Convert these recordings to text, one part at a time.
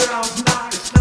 sounds nice.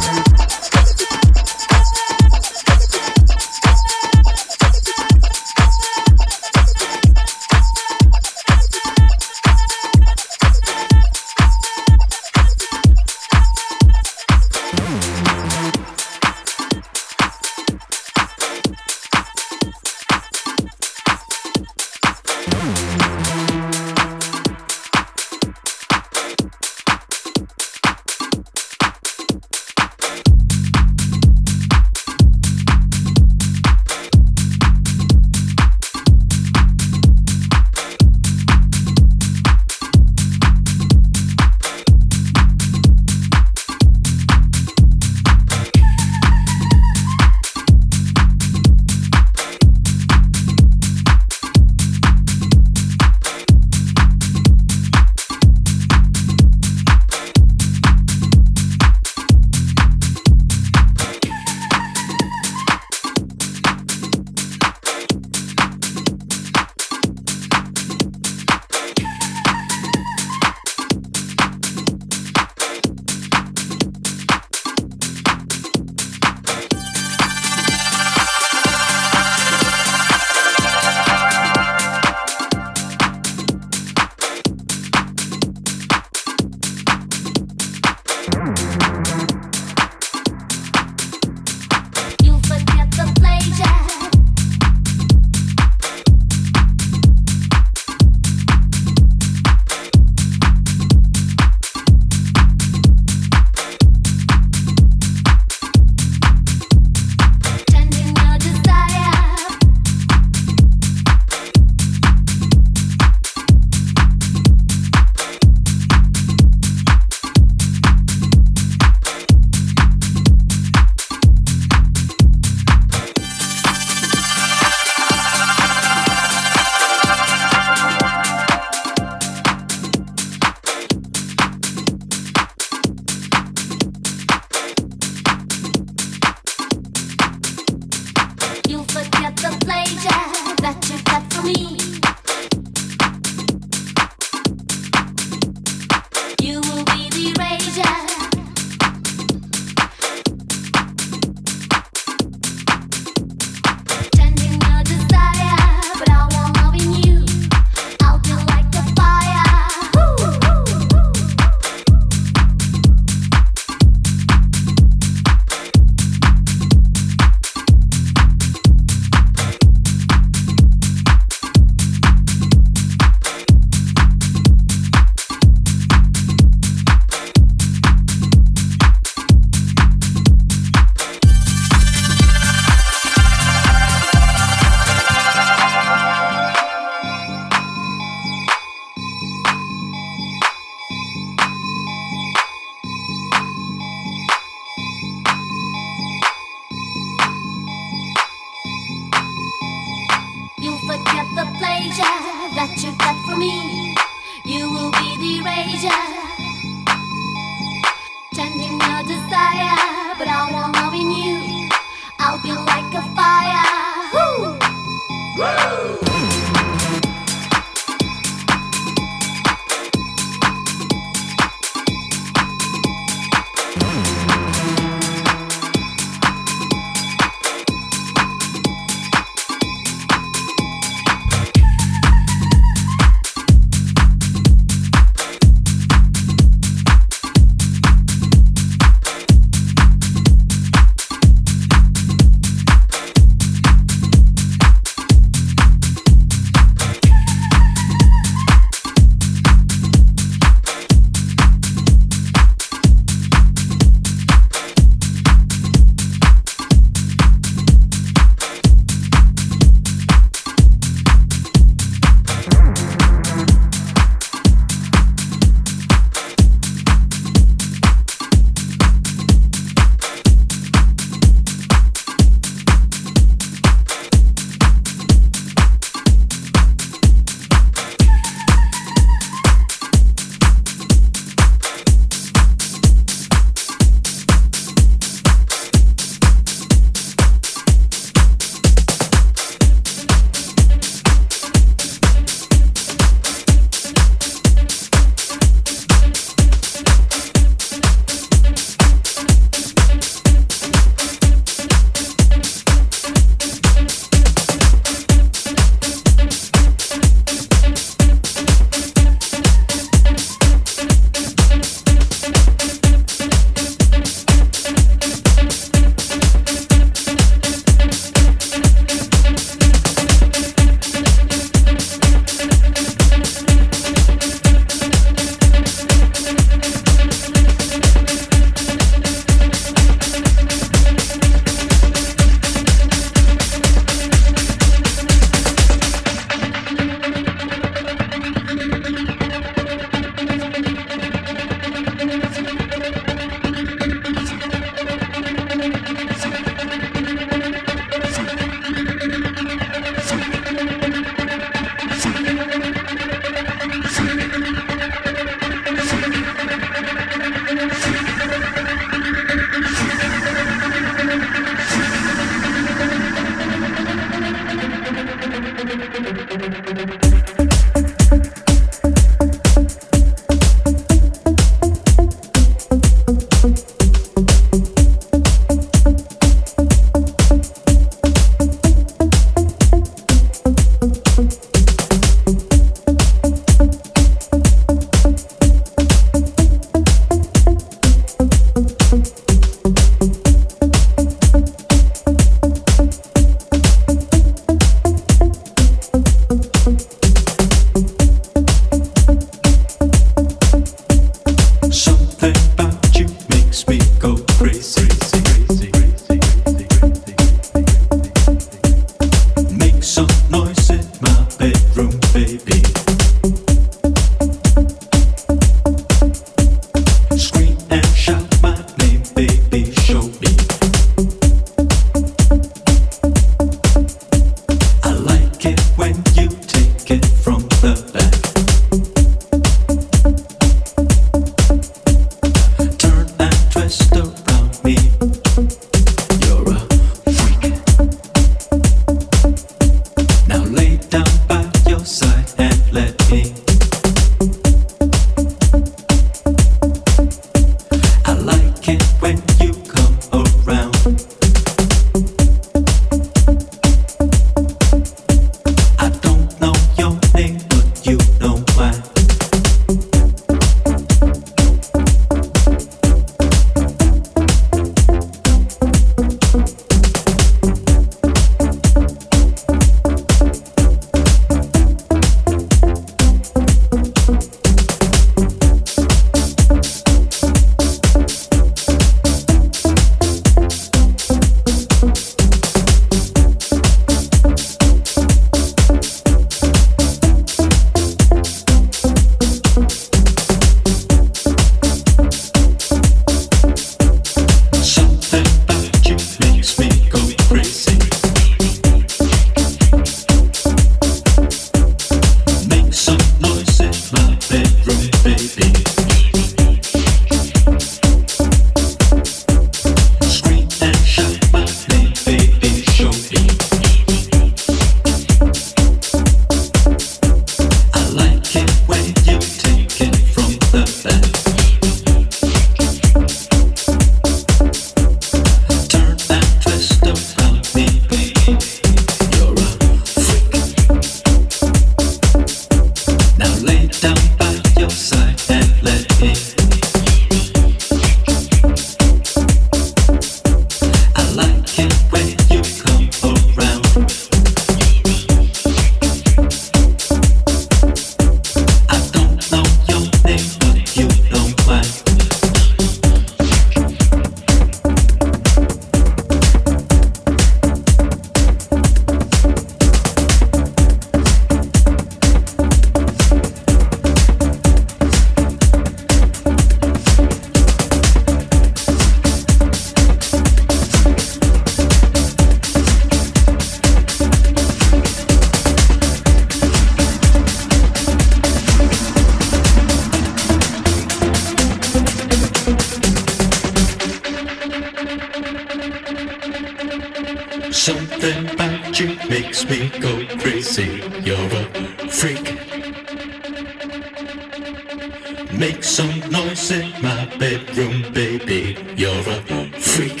Freak.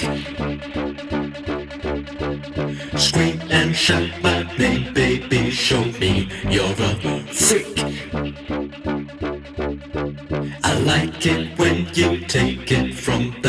Scream and shout my name, baby. Show me you're a freak. I like it when you take it from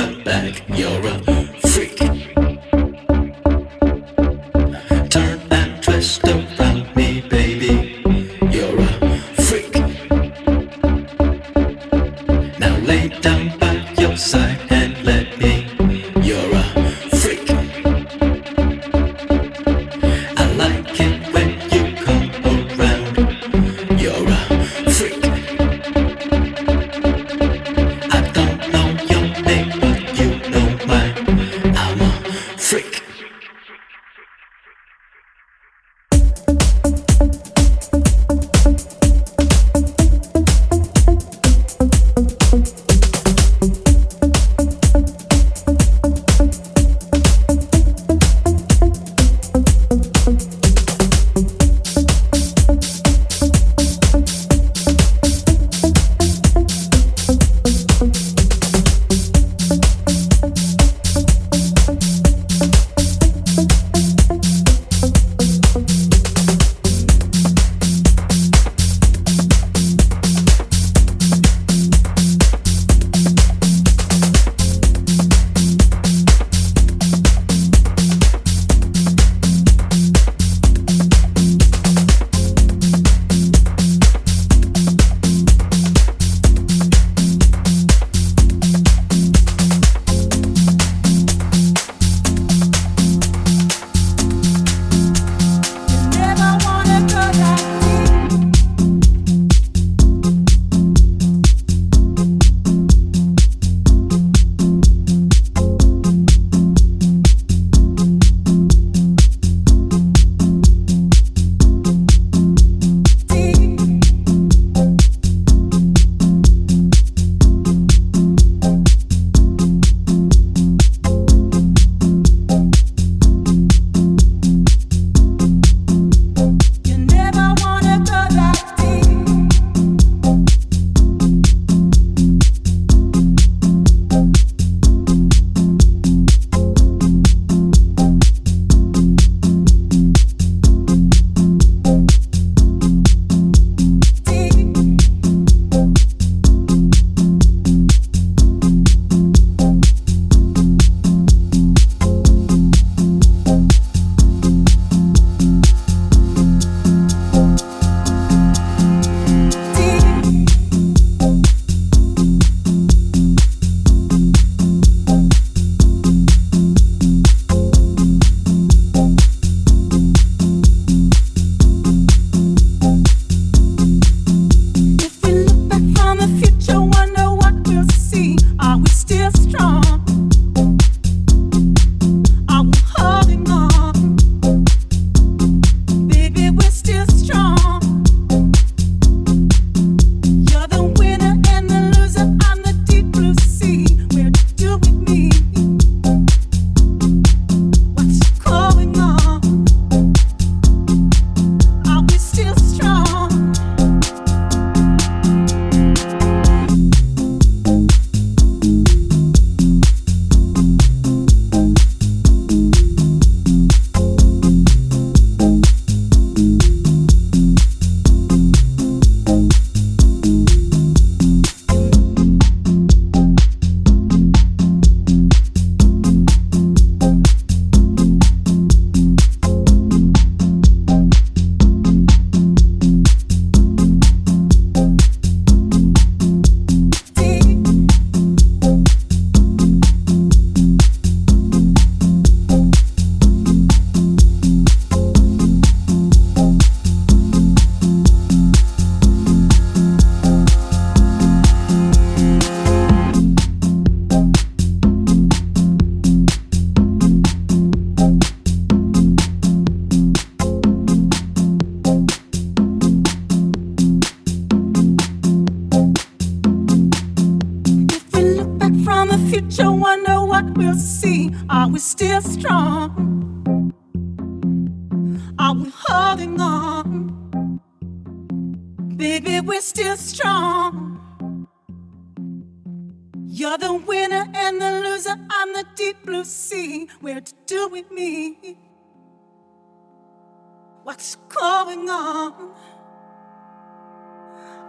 What's going on?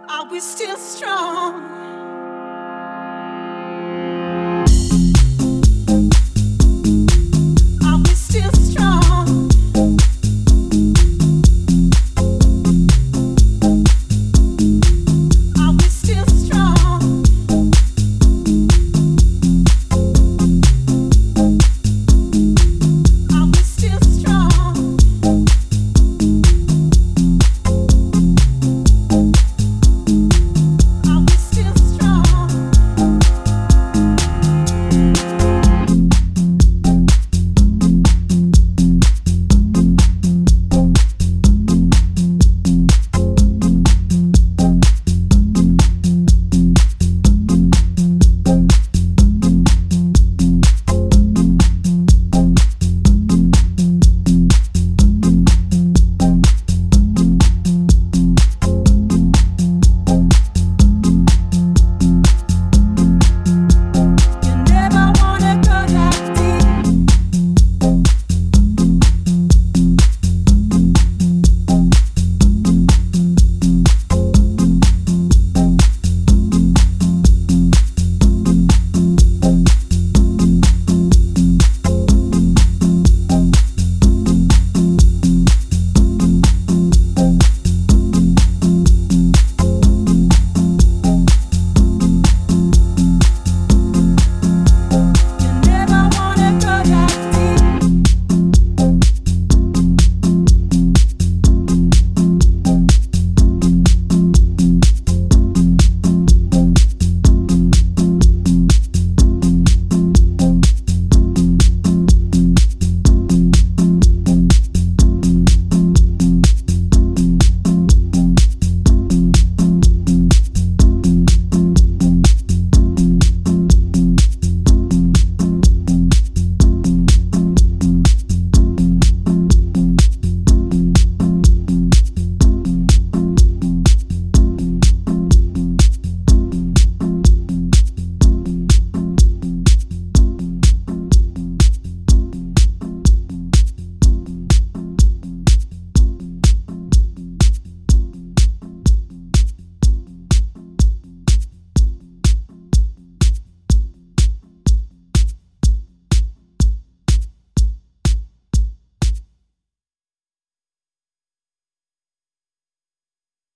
Are we still strong?